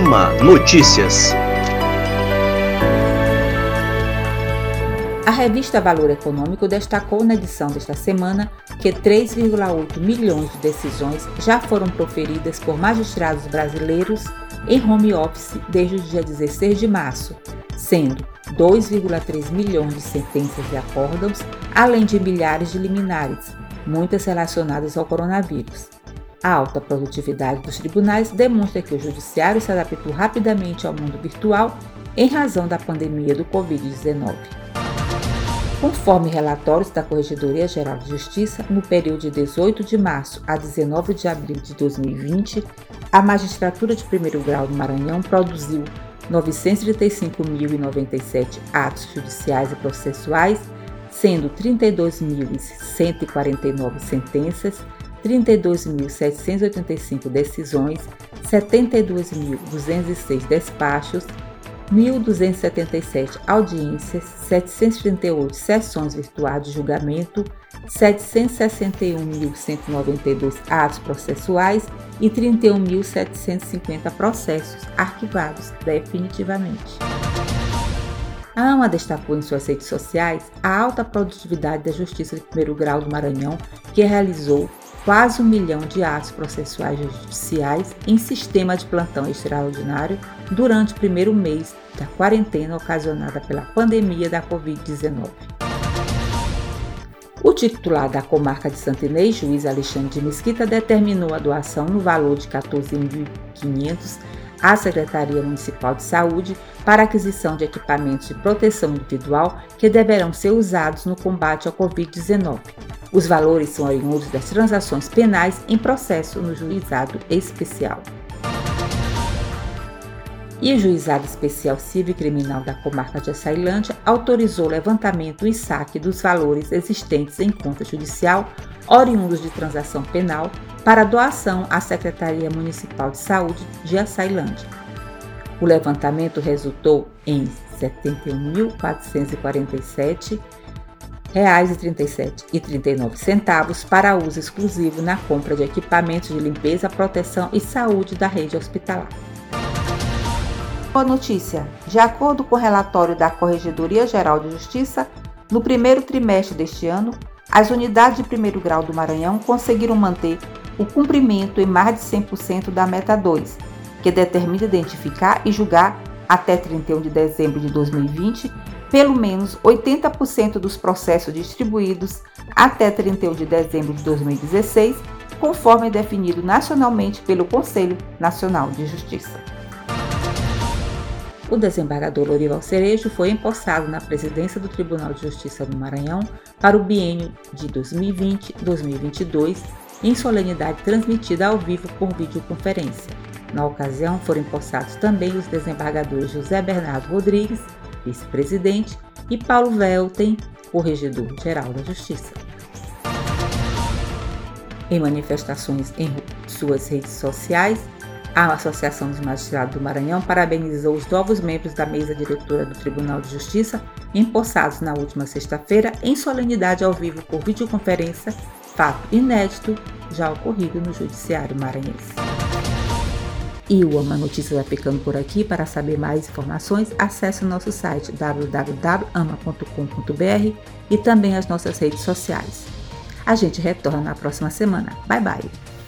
AMA Notícias. A revista Valor Econômico destacou na edição desta semana que 3,8 milhões de decisões já foram proferidas por magistrados brasileiros em home office desde o dia 16 de março, sendo 2,3 milhões de sentenças e acórdãos, além de milhares de liminares, muitas relacionadas ao coronavírus. A alta produtividade dos tribunais demonstra que o judiciário se adaptou rapidamente ao mundo virtual em razão da pandemia do Covid-19. Conforme relatórios da Corregedoria Geral de Justiça, no período de 18 de março a 19 de abril de 2020, a magistratura de primeiro grau do Maranhão produziu 935.097 atos judiciais e processuais, sendo 32.149 sentenças, 32.785 decisões, 72.206 despachos, 1.277 audiências, 738 sessões virtuais de julgamento, 761.192 atos processuais e 31.750 processos arquivados definitivamente. A AMA destacou em suas redes sociais a alta produtividade da Justiça de Primeiro Grau do Maranhão, que realizou quase um milhão de atos processuais judiciais em sistema de plantão extraordinário durante o primeiro mês da quarentena ocasionada pela pandemia da Covid-19. O titular da comarca de Santinês, juiz Alexandre de Mesquita, determinou a doação no valor de 14.500 à Secretaria Municipal de Saúde para aquisição de equipamentos de proteção individual que deverão ser usados no combate ao Covid-19. Os valores são oriundos das transações penais em processo no juizado especial. E o Juizado Especial Civil e Criminal da Comarca de Açailândia autorizou o levantamento e saque dos valores existentes em conta judicial oriundos de transação penal para doação à Secretaria Municipal de Saúde de Açailândia. O levantamento resultou em R$ 71.447 reais e 39 centavos para uso exclusivo na compra de equipamentos de limpeza, proteção e saúde da rede hospitalar. Boa notícia! De acordo com o relatório da Corregedoria Geral de Justiça, no primeiro trimestre deste ano, as unidades de primeiro grau do Maranhão conseguiram manter o cumprimento em mais de 100% da meta 2, que determina identificar e julgar até 31 de dezembro de 2020 pelo menos 80% dos processos distribuídos até 31 de dezembro de 2016, conforme definido nacionalmente pelo Conselho Nacional de Justiça. O desembargador Lorival Cerejo foi empossado na presidência do Tribunal de Justiça do Maranhão para o biênio de 2020-2022, em solenidade transmitida ao vivo por videoconferência. Na ocasião, foram empossados também os desembargadores José Bernardo Rodrigues, vice-presidente, e Paulo Velten, corregedor-geral da Justiça. Em manifestações em suas redes sociais, a Associação dos Magistrados do Maranhão parabenizou os novos membros da mesa diretora do Tribunal de Justiça, empossados na última sexta-feira em solenidade ao vivo por videoconferência, fato inédito já ocorrido no Judiciário Maranhense. E o Ama Notícias vai ficando por aqui. Para saber mais informações, acesse o nosso site www.ama.com.br e também as nossas redes sociais. A gente retorna na próxima semana. Bye bye!